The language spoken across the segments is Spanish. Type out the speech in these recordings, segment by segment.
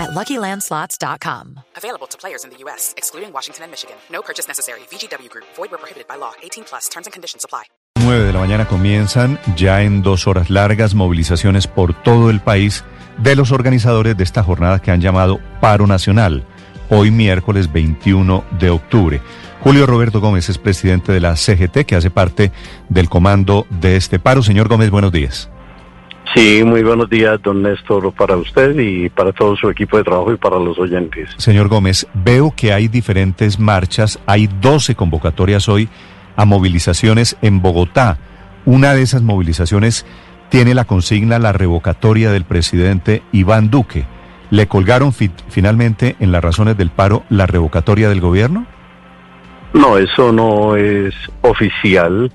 at LuckyLandSlots.com. Available to players in the U.S., excluding Washington and Michigan. No purchase necessary. VGW Group. Void where prohibited by law. 18 plus. Terms and conditions apply. 9 de la mañana comienzan ya en dos horas largas movilizaciones por todo el país de los organizadores de esta jornada que han llamado Paro Nacional, hoy miércoles 21 de octubre. Julio Roberto Gómez es presidente de la CGT que hace parte del comando de este paro. Señor Gómez, buenos días. Sí, muy buenos días, don Néstor, para usted y para todo su equipo de trabajo y para los oyentes. Señor Gómez, veo que hay diferentes marchas, hay 12 convocatorias hoy a movilizaciones en Bogotá. Una de esas movilizaciones tiene la consigna la revocatoria del presidente Iván Duque. ¿Le colgaron fi finalmente en las razones del paro la revocatoria del gobierno? No, eso no es oficial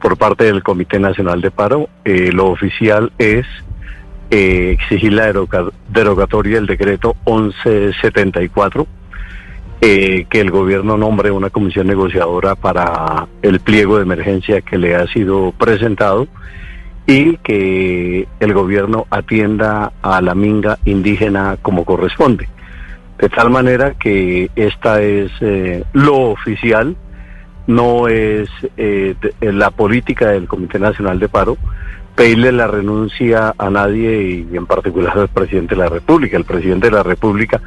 por parte del Comité Nacional de Paro. Eh, lo oficial es eh, exigir la derogatoria del decreto 1174, eh, que el gobierno nombre una comisión negociadora para el pliego de emergencia que le ha sido presentado y que el gobierno atienda a la minga indígena como corresponde. De tal manera que esta es lo oficial no es eh, la política del Comité Nacional de Paro pedirle la renuncia a nadie y en particular al presidente de la República. El presidente de la República,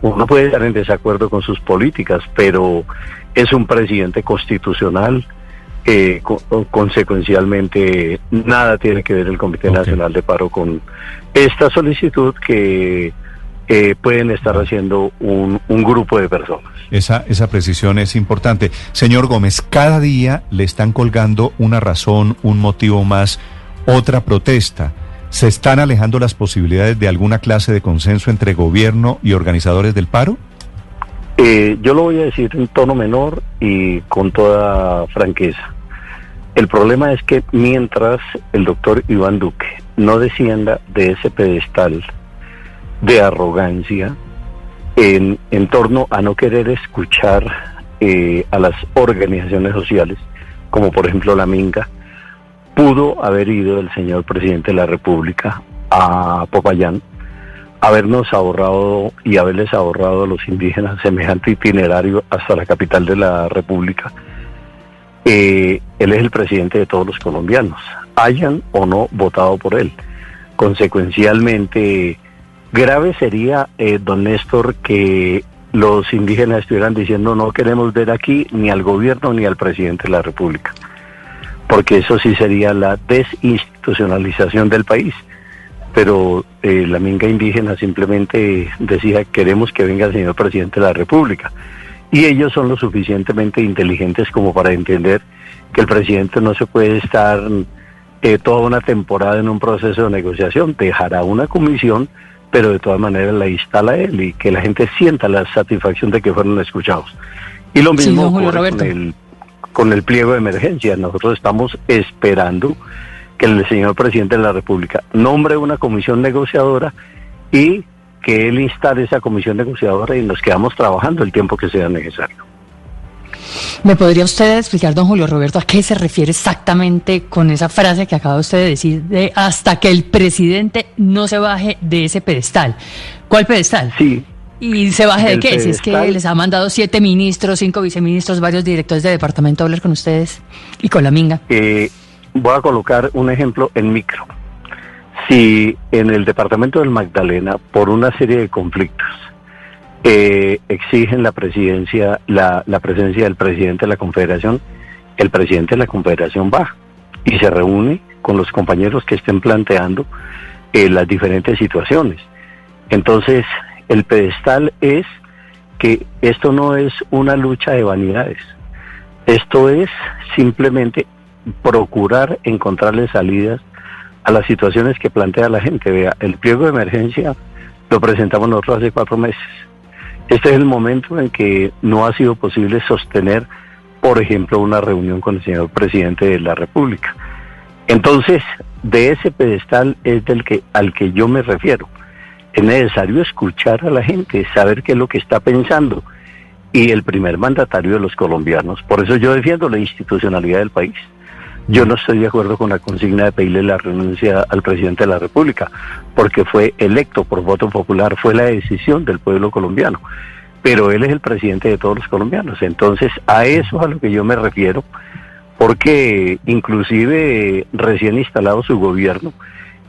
uno puede estar en desacuerdo con sus políticas, pero es un presidente constitucional. Eh, consecuencialmente, nada tiene que ver el Comité Nacional de Paro con esta solicitud que eh, pueden estar haciendo un, un, grupo de personas. Esa, esa precisión es importante. Señor Gómez, cada día le están colgando una razón, un motivo más, otra protesta. ¿Se están alejando las posibilidades de alguna clase de consenso entre gobierno y organizadores del paro? Eh, yo lo voy a decir en tono menor y con toda franqueza. El problema es que mientras el doctor Iván Duque no descienda de ese pedestal de arrogancia en, torno a no querer escuchar eh, a las organizaciones sociales, como por ejemplo la Minga, pudo haber ido el señor presidente de la República a Popayán, habernos ahorrado y haberles ahorrado a los indígenas semejante itinerario hasta la capital de la República. Eh, él es el presidente de todos los colombianos, hayan o no votado por él. Consecuencialmente, Grave sería, eh, don Néstor, que los indígenas estuvieran diciendo no queremos ver aquí ni al gobierno ni al presidente de la República, porque eso sí sería la desinstitucionalización del país. Pero eh, la minga indígena simplemente decía queremos que venga el señor presidente de la República. Y ellos son lo suficientemente inteligentes como para entender que el presidente no se puede estar eh, toda una temporada en un proceso de negociación, dejará una comisión pero de todas maneras la instala él y que la gente sienta la satisfacción de que fueron escuchados. Y lo mismo con el, con el pliego de emergencia. Nosotros estamos esperando que el señor presidente de la República nombre una comisión negociadora y que él instale esa comisión negociadora y nos quedamos trabajando el tiempo que sea necesario. ¿Me podría usted explicar, don Julio Roberto, a qué se refiere exactamente con esa frase que acaba usted de decir de hasta que el presidente no se baje de ese pedestal? ¿Cuál pedestal? Sí. ¿Y se baje de qué? Si es que les ha mandado siete ministros, cinco viceministros, varios directores de departamento a hablar con ustedes y con la minga. Eh, voy a colocar un ejemplo en micro. Si en el departamento del Magdalena, por una serie de conflictos, eh, exigen la presidencia, la, la presencia del presidente de la Confederación, el presidente de la Confederación va y se reúne con los compañeros que estén planteando eh, las diferentes situaciones. Entonces, el pedestal es que esto no es una lucha de vanidades, esto es simplemente procurar encontrarle salidas a las situaciones que plantea la gente. Vea, el pliego de emergencia lo presentamos nosotros hace cuatro meses este es el momento en que no ha sido posible sostener por ejemplo, una reunión con el señor presidente de la República. Entonces, de ese pedestal es del que al que yo me refiero. Es necesario escuchar a la gente, saber qué es lo que está pensando. Y el primer mandatario de los colombianos, por eso yo defiendo la institucionalidad del país. Yo no estoy de acuerdo con la consigna de pedirle la renuncia al presidente de la República, porque fue electo por voto popular, fue la decisión del pueblo colombiano. Pero él es el presidente de todos los colombianos. Entonces, a eso es a lo que yo me refiero, porque inclusive recién instalado su gobierno,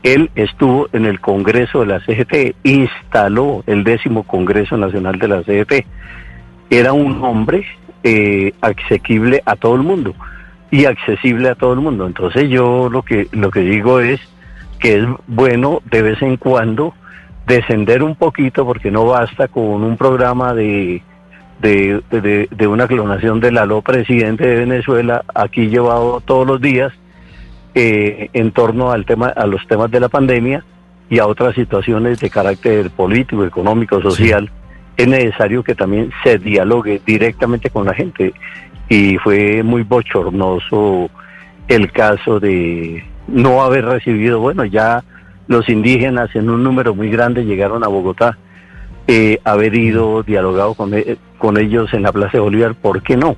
él estuvo en el Congreso de la CGT, instaló el décimo Congreso Nacional de la CGT. Era un hombre eh, asequible a todo el mundo y accesible a todo el mundo. Entonces yo lo que lo que digo es que es bueno de vez en cuando descender un poquito porque no basta con un programa de de, de, una clonación del aló presidente de Venezuela aquí llevado todos los días eh, en torno al tema a los temas de la pandemia y a otras situaciones de carácter político, económico, social. Es necesario que también se dialogue directamente con la gente y fue muy bochornoso el caso de no haber recibido, bueno, ya los indígenas en un número muy grande llegaron a Bogotá, eh, haber ido dialogado con, e, con ellos en la Plaza de Bolívar, ¿por qué no?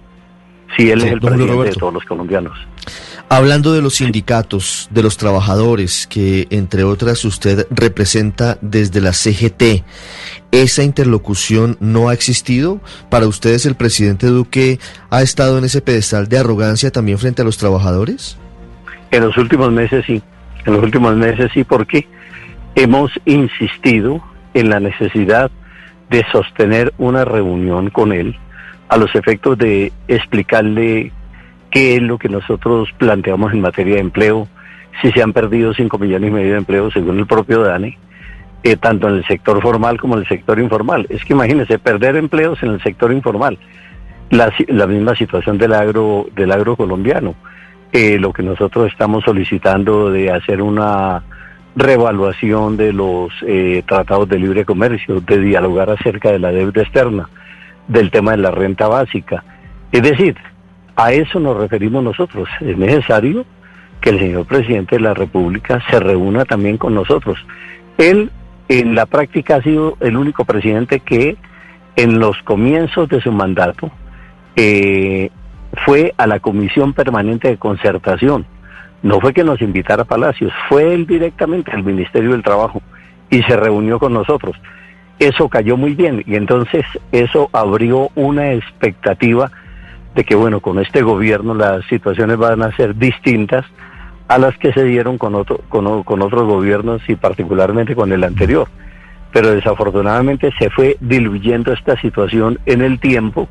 Si él es el presidente de todos los colombianos. Hablando de los sindicatos, de los trabajadores, que entre otras usted representa desde la CGT, ¿esa interlocución no ha existido? ¿Para ustedes el presidente Duque ha estado en ese pedestal de arrogancia también frente a los trabajadores? En los últimos meses sí, en los últimos meses sí, porque hemos insistido en la necesidad de sostener una reunión con él a los efectos de explicarle qué es lo que nosotros planteamos en materia de empleo, si se han perdido 5 millones y medio de empleos según el propio DANE, eh, tanto en el sector formal como en el sector informal. Es que imagínense, perder empleos en el sector informal, la, misma situación del agro, del agro colombiano, eh, lo que nosotros estamos solicitando de hacer una revaluación de los eh, tratados de libre comercio, de dialogar acerca de la deuda externa, del tema de la renta básica. Es decir, a eso nos referimos nosotros. Es necesario que el señor presidente de la República se reúna también con nosotros. Él en la práctica ha sido el único presidente que en los comienzos de su mandato eh, fue a la Comisión Permanente de Concertación. No fue que nos invitara a Palacios, fue él directamente al Ministerio del Trabajo y se reunió con nosotros. Eso cayó muy bien y entonces eso abrió una expectativa de que, bueno, con este gobierno las situaciones van a ser distintas a las que se dieron con, otro, con, con otros gobiernos y particularmente con el anterior. Pero desafortunadamente se fue diluyendo esta situación en el tiempo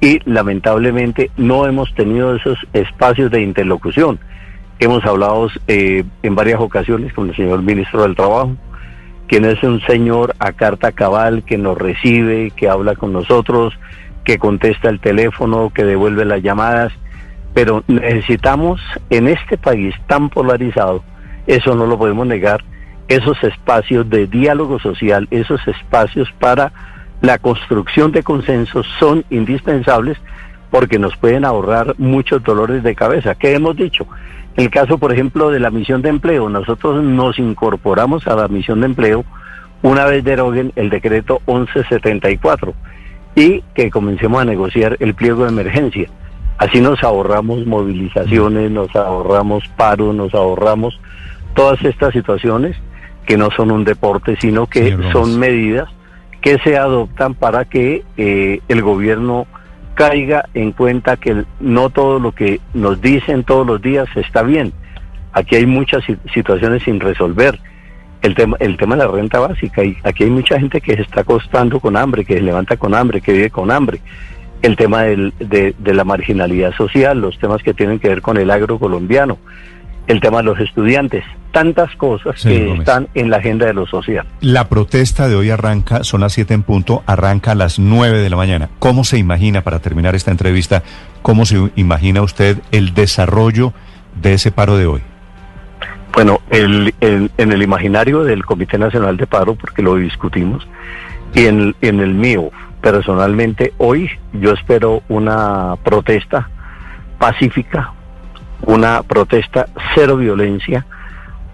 y lamentablemente no hemos tenido esos espacios de interlocución. Hemos hablado eh, en varias ocasiones con el señor ministro del Trabajo, quien es un señor a carta cabal que nos recibe, que habla con nosotros, que contesta el teléfono, que devuelve las llamadas, pero necesitamos en este país tan polarizado, eso no lo podemos negar, esos espacios de diálogo social, esos espacios para la construcción de consensos son indispensables porque nos pueden ahorrar muchos dolores de cabeza. ¿Qué hemos dicho? El caso, por ejemplo, de la misión de empleo, nosotros nos incorporamos a la misión de empleo una vez deroguen el decreto 1174 y que comencemos a negociar el pliego de emergencia. Así nos ahorramos movilizaciones, nos ahorramos paros, nos ahorramos todas estas situaciones que no son un deporte, sino que son medidas que se adoptan para que eh, el gobierno caiga en cuenta que no todo lo que nos dicen todos los días está bien. Aquí hay muchas situaciones sin resolver el tema, el tema de la renta básica. Y aquí hay mucha gente que se está acostando con hambre, que se levanta con hambre, que vive con hambre. El tema del, de, la marginalidad social, los temas que tienen que ver con el agro colombiano, el tema de los estudiantes, tantas cosas que están en la agenda de lo social. La protesta de hoy arranca, son las 7 en punto, arranca a las 9 de la mañana. ¿Cómo se imagina, para terminar esta entrevista, cómo se imagina usted el desarrollo de ese paro de hoy? Bueno, el, en el imaginario del Comité Nacional de Paro, porque lo discutimos, y en, en el mío, personalmente, hoy yo espero una protesta pacífica, una protesta cero violencia,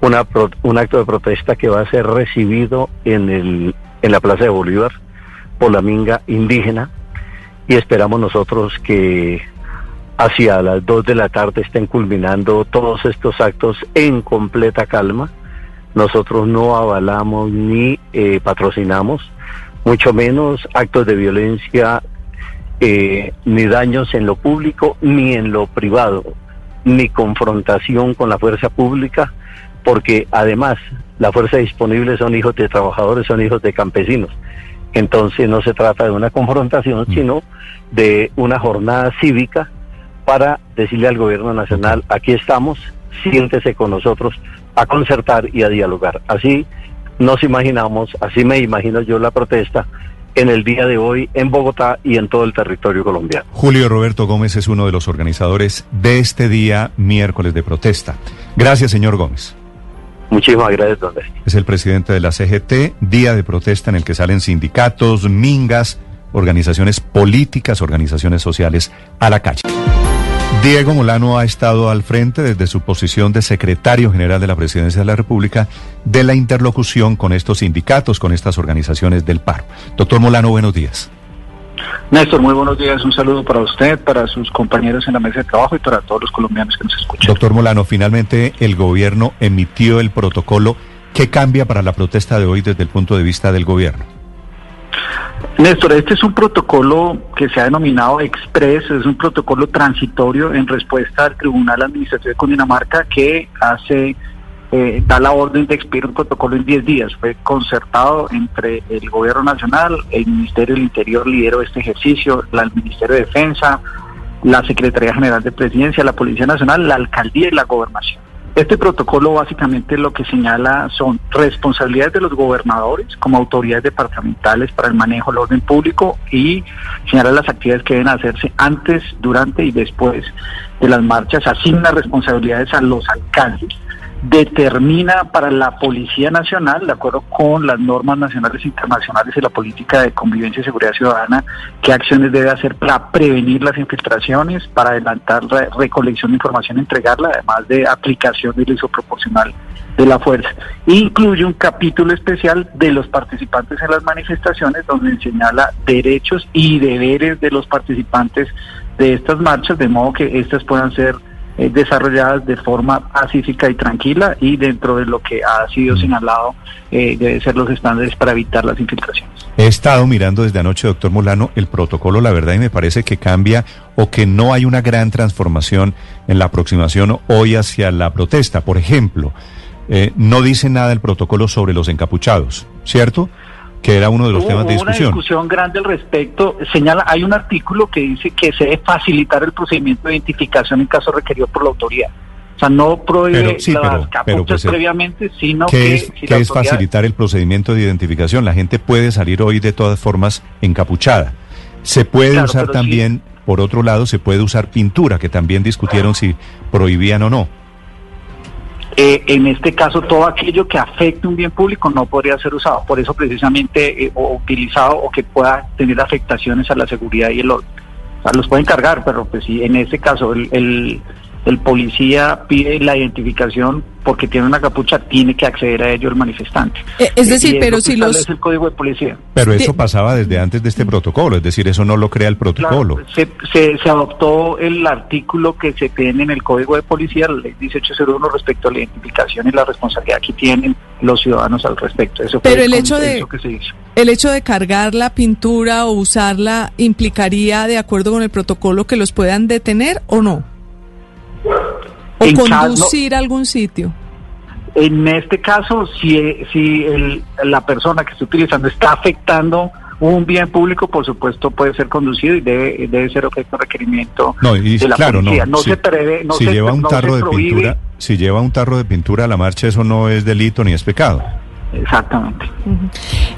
una un acto de protesta que va a ser recibido en, el, en la Plaza de Bolívar por la minga indígena y esperamos nosotros que hacia las 2 de la tarde estén culminando todos estos actos en completa calma. Nosotros no avalamos ni eh, patrocinamos, mucho menos actos de violencia, eh, ni daños en lo público ni en lo privado, ni confrontación con la fuerza pública, porque además la fuerza disponible son hijos de trabajadores, son hijos de campesinos. Entonces no se trata de una confrontación, mm. sino de una jornada cívica para decirle al gobierno nacional, aquí estamos, siéntese con nosotros a concertar y a dialogar. Así nos imaginamos, así me imagino yo la protesta en el día de hoy en Bogotá y en todo el territorio colombiano. Julio Roberto Gómez es uno de los organizadores de este día miércoles de protesta. Gracias, señor Gómez. Muchísimas gracias, don Es el presidente de la CGT, día de protesta en el que salen sindicatos, mingas, organizaciones políticas, organizaciones sociales a la calle. Diego Molano ha estado al frente desde su posición de secretario general de la Presidencia de la República de la interlocución con estos sindicatos, con estas organizaciones del paro. Doctor Molano, buenos días. Néstor, muy buenos días. Un saludo para usted, para sus compañeros en la mesa de trabajo y para todos los colombianos que nos escuchan. Doctor Molano, finalmente el gobierno emitió el protocolo. ¿Qué cambia para la protesta de hoy desde el punto de vista del gobierno? Néstor, este es un protocolo que se ha denominado Express, es un protocolo transitorio en respuesta al Tribunal Administrativo de Cundinamarca que hace, eh, da la orden de expedir un protocolo en 10 días. Fue concertado entre el Gobierno Nacional, el Ministerio del Interior lideró este ejercicio, el Ministerio de Defensa, la Secretaría General de Presidencia, la Policía Nacional, la Alcaldía y la Gobernación. Este protocolo básicamente lo que señala son responsabilidades de los gobernadores como autoridades departamentales para el manejo del orden público y señala las actividades que deben hacerse antes, durante y después de las marchas, asigna responsabilidades a los alcaldes determina para la Policía Nacional, de acuerdo con las normas nacionales e internacionales y la política de convivencia y seguridad ciudadana, qué acciones debe hacer para prevenir las infiltraciones, para adelantar la recolección de información, entregarla, además de aplicación del uso proporcional de la fuerza. Incluye un capítulo especial de los participantes en las manifestaciones donde señala derechos y deberes de los participantes de estas marchas, de modo que estas puedan ser eh, desarrolladas de forma pacífica y tranquila y dentro de lo que ha sido mm. señalado eh, debe ser los estándares para evitar las infiltraciones. He estado mirando desde anoche, doctor Molano, el protocolo, la verdad, y me parece que cambia o que no hay una gran transformación en la aproximación hoy hacia la protesta. Por ejemplo, eh, no dice nada el protocolo sobre los encapuchados, ¿cierto? Que era uno de los temas de discusión. Una discusión grande al respecto. Señala, hay un artículo que dice que se debe facilitar el procedimiento de identificación en caso requerido por la autoridad. O sea, no prohíbe las capuchas pues, eh, previamente, sino ¿qué que... Es, ¿Qué es facilitar el procedimiento de identificación? La gente puede salir hoy de todas formas encapuchada. Se puede usar también, por otro lado, se puede usar pintura, que también discutieron si prohibían o no. Eh, en este caso, todo aquello que afecte un bien público no podría ser usado, por eso precisamente eh, o utilizado o que pueda tener afectaciones a la seguridad y el orden. Los pueden cargar, pero pues sí, en este caso el, el, el policía pide la identificación porque tiene una capucha, tiene que acceder a ello el manifestante. Eh, es decir, pero si los... Es el código de policía. Pero eso pasaba desde antes de este protocolo, es decir, eso no lo crea el protocolo. se, se, adoptó el artículo que se tiene en el código de policía, la ley 1801, respecto a la identificación y la responsabilidad que tienen los ciudadanos al respecto. Eso pero el hecho de... El hecho de cargar la pintura o usarla implicaría, de acuerdo con el protocolo, que los puedan detener o no? O conducir a algún sitio. En este caso, si, si la persona que está utilizando está afectando un bien público, por supuesto, puede ser conducido y debe, debe ser objeto de requerimiento no, y, de la claro, No, no se prevé, no si lleva un tarro de pintura, si lleva un tarro de pintura a la marcha, eso no es delito ni es pecado. Exactamente.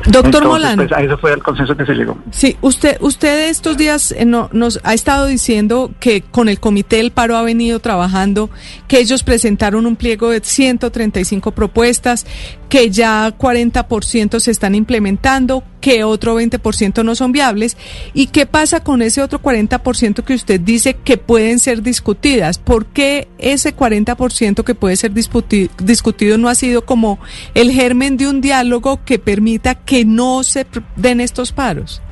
Doctor Molano. Pues, a eso fue el consenso que se llegó. Sí, usted, usted estos días eh, no, nos ha estado diciendo que con el Comité del Paro ha venido trabajando, que ellos presentaron un pliego de 135 propuestas, que ya 40% se están implementando, que otro 20% no son viables. ¿Y qué pasa con ese otro 40% que usted dice que pueden ser discutidas? ¿Por qué ese 40% que puede ser discutido no ha sido como el germen de un diálogo que permita que no se den estos paros?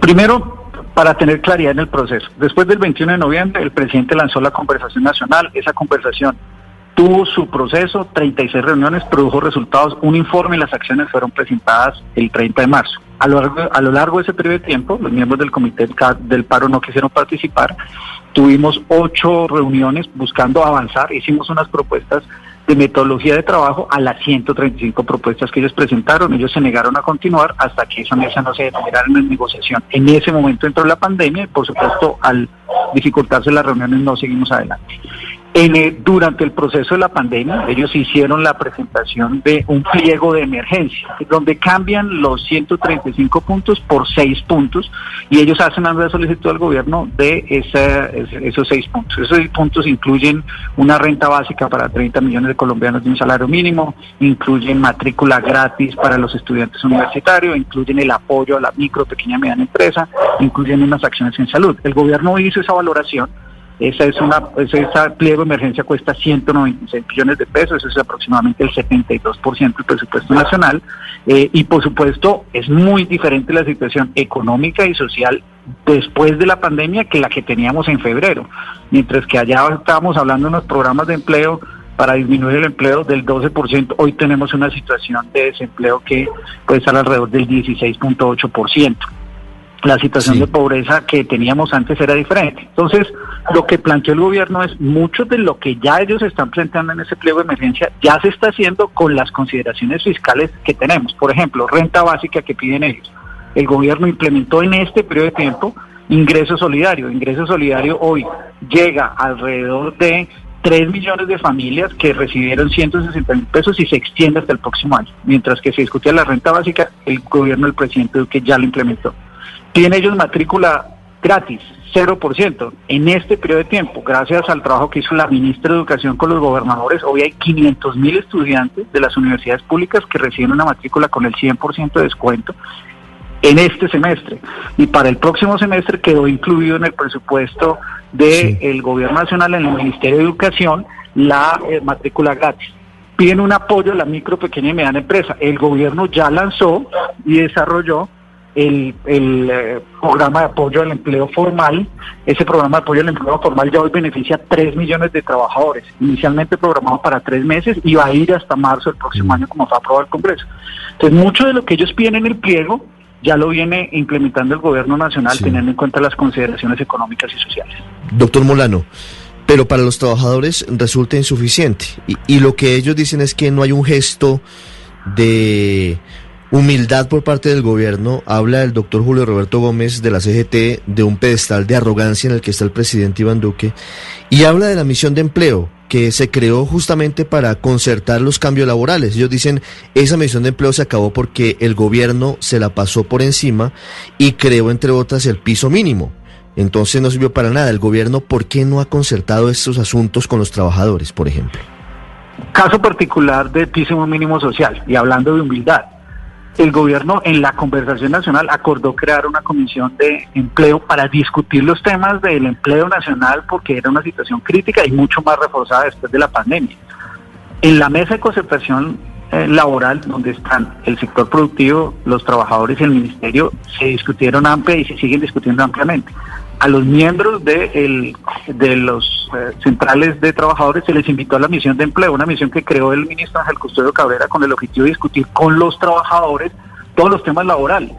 primero, para tener claridad en el proceso. Después del 21 de noviembre, el presidente lanzó la conversación nacional. Esa conversación tuvo su proceso, 36 reuniones, produjo resultados, un informe y las acciones fueron presentadas el 30 de marzo. A lo, largo, a lo largo de ese periodo de tiempo, los miembros del comité del paro no quisieron participar. Tuvimos ocho reuniones buscando avanzar, hicimos unas propuestas de metodología de trabajo a las 135 propuestas que ellos presentaron. Ellos se negaron a continuar hasta que esa mesa no se determinara en negociación. En ese momento entró la pandemia y, por supuesto, al dificultarse las reuniones no seguimos adelante. En durante el proceso de la pandemia, ellos hicieron la presentación de un pliego de emergencia, donde cambian los 135 puntos por 6 puntos y ellos hacen una solicitud al gobierno de esos 6 puntos. Esos 6 puntos incluyen una renta básica para 30 millones de colombianos de un salario mínimo, incluyen matrícula gratis para los estudiantes universitarios, incluyen el apoyo a la micro, pequeña y mediana empresa, incluyen unas acciones en salud. El gobierno hizo esa valoración esa es una, ese pliego de emergencia cuesta 196 millones de pesos, eso es aproximadamente el 72% del presupuesto nacional. Eh, y por supuesto es muy diferente la situación económica y social después de la pandemia que la que teníamos en febrero. Mientras que allá estábamos hablando de unos programas de empleo para disminuir el empleo del 12%, hoy tenemos una situación de desempleo que puede estar alrededor del 16.8% la situación de pobreza que teníamos antes era diferente. Entonces, lo que planteó el gobierno es mucho de lo que ya ellos están planteando en ese pliego de emergencia ya se está haciendo con las consideraciones fiscales que tenemos. Por ejemplo, renta básica que piden ellos. El gobierno implementó en este periodo de tiempo ingreso solidario. Ingreso solidario hoy llega alrededor de 3 millones de familias que recibieron 160 mil pesos y se extiende hasta el próximo año. Mientras que se discutía la renta básica, el gobierno del presidente Duque ya lo implementó. Tienen ellos matrícula gratis, 0%. En este periodo de tiempo, gracias al trabajo que hizo la ministra de Educación con los gobernadores, hoy hay 500 mil estudiantes de las universidades públicas que reciben una matrícula con el 100% de descuento en este semestre. Y para el próximo semestre quedó incluido en el presupuesto del Gobierno Nacional, en el Ministerio de Educación, la eh, matrícula gratis. Piden un apoyo a la micro, pequeña y mediana empresa. El gobierno ya lanzó y desarrolló el, el eh, programa de apoyo al empleo formal. Ese programa de apoyo al empleo formal ya hoy beneficia a 3 millones de trabajadores, inicialmente programado para tres meses y va a ir hasta marzo del próximo mm. año como fue aprobado el Congreso. Entonces, mucho de lo que ellos piden en el pliego ya lo viene implementando el gobierno nacional teniendo en cuenta las consideraciones económicas y sociales. Doctor Molano, pero para los trabajadores resulta insuficiente y, y lo que ellos dicen es que no hay un gesto de humildad por parte del gobierno, habla el doctor Julio Roberto Gómez de la CGT de un pedestal de arrogancia en el que está el presidente Iván Duque, y habla de la misión de empleo que se creó justamente para concertar los cambios laborales. Ellos dicen, esa misión de empleo se acabó porque el gobierno se la pasó por encima y creó, entre otras, el piso mínimo. Entonces no sirvió para nada. El gobierno, ¿por qué no ha concertado estos asuntos con los trabajadores, por ejemplo? Caso particular de piso mínimo social y hablando de humildad el gobierno en la conversación nacional acordó crear una comisión de empleo para discutir los temas del empleo nacional porque era una situación crítica y mucho más reforzada después de la pandemia. En la mesa de concertación eh, laboral, donde están el sector productivo, los trabajadores y el ministerio, se discutieron amplia y se siguen discutiendo ampliamente a los miembros de, de los eh, centrales de trabajadores se les invitó a la misión de empleo, una misión que creó el ministro Ángel Custodio Cabrera con el objetivo de discutir con los trabajadores todos los temas laborales.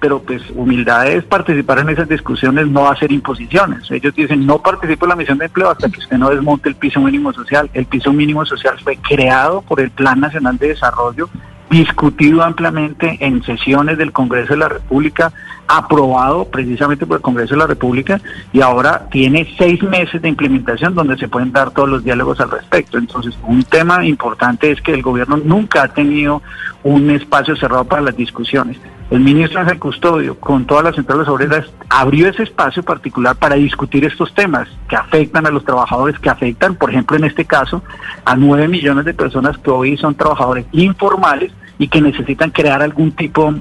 Pero pues humildad es participar en esas discusiones, no hacer imposiciones. Ellos dicen, no participo en la misión de empleo hasta que usted no desmonte el piso mínimo social. El piso mínimo social fue creado por el Plan Nacional de Desarrollo discutido ampliamente en sesiones del Congreso de la República, aprobado precisamente por el Congreso de la República y ahora tiene seis meses de implementación donde se pueden dar todos los diálogos al respecto. Entonces, un tema importante es que el gobierno nunca ha tenido un espacio cerrado para las discusiones. El ministro Ángel Custodio, con todas las centrales obreras, abrió ese espacio particular para discutir estos temas que afectan a los trabajadores, que afectan, por ejemplo, en este caso, a nueve millones de personas que hoy son trabajadores informales y que necesitan crear algún tipo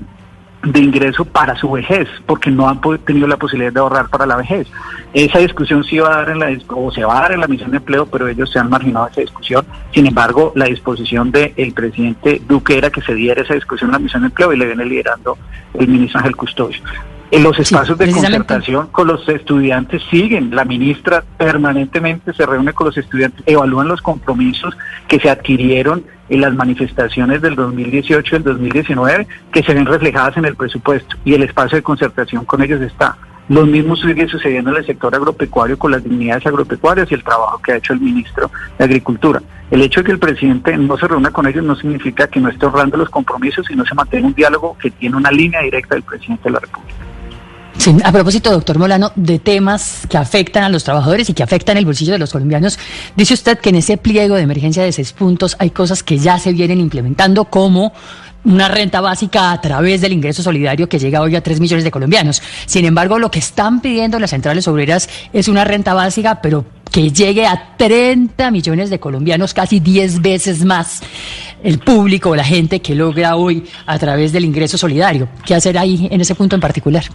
de ingreso para su vejez, porque no han tenido la posibilidad de ahorrar para la vejez. Esa discusión sí va a dar en la o se va a dar en la misión de empleo, pero ellos se han marginado esa discusión. Sin embargo, la disposición del presidente Duque era que se diera esa discusión en la misión de empleo y le viene liderando el ministro Ángel Custodio. En los espacios de concertación con los estudiantes siguen. La ministra permanentemente se reúne con los estudiantes, evalúan los compromisos que se adquirieron en las manifestaciones del 2018 y el 2019 que se ven reflejadas en el presupuesto y el espacio de concertación con ellos está. Lo mismo sigue sucediendo en el sector agropecuario con las dignidades agropecuarias y el trabajo que ha hecho el ministro de Agricultura. El hecho de que el presidente no se reúna con ellos no significa que no esté honrando los compromisos, sino se mantenga un diálogo que tiene una línea directa del presidente de la República. Sí, a propósito, doctor Molano, de temas que afectan a los trabajadores y que afectan el bolsillo de los colombianos, dice usted que en ese pliego de emergencia de seis puntos hay cosas que ya se vienen implementando como una renta básica a través del ingreso solidario que llega hoy a tres millones de colombianos. Sin embargo, lo que están pidiendo las centrales obreras es una renta básica, pero que llegue a 30 millones de colombianos, casi 10 veces más el público, la gente que logra hoy a través del ingreso solidario. ¿Qué hacer ahí en ese punto en particular?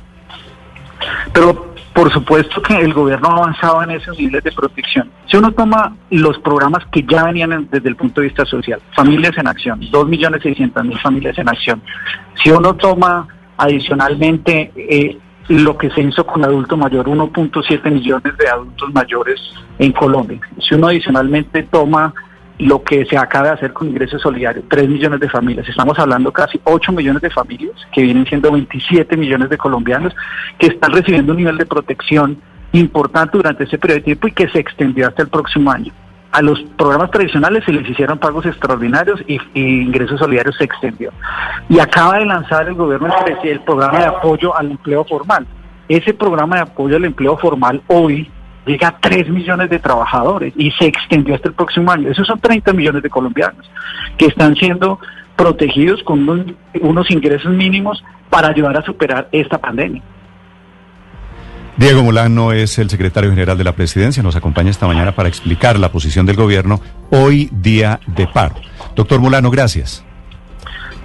Pero por supuesto que el gobierno ha avanzado en esos niveles de protección. Si uno toma los programas que ya venían desde el punto de vista social, familias en acción, 2.600.000 familias en acción. Si uno toma adicionalmente eh, lo que se hizo con adulto mayor, 1.7 millones de adultos mayores en Colombia. Si uno adicionalmente toma lo que se acaba de hacer con ingresos solidarios, 3 millones de familias. Estamos hablando casi 8 millones de familias, que vienen siendo 27 millones de colombianos, que están recibiendo un nivel de protección importante durante ese periodo de tiempo y que se extendió hasta el próximo año. A los programas tradicionales se les hicieron pagos extraordinarios y, ingresos solidarios se extendió. Y acaba de lanzar el gobierno el programa de apoyo al empleo formal. Ese programa de apoyo al empleo formal hoy llega a 3 millones de trabajadores y se extendió hasta el próximo año. Esos son 30 millones de colombianos que están siendo protegidos con unos, ingresos mínimos para ayudar a superar esta pandemia. Diego Molano es el secretario general de la presidencia, nos acompaña esta mañana para explicar la posición del gobierno hoy día de paro. Doctor Molano, gracias.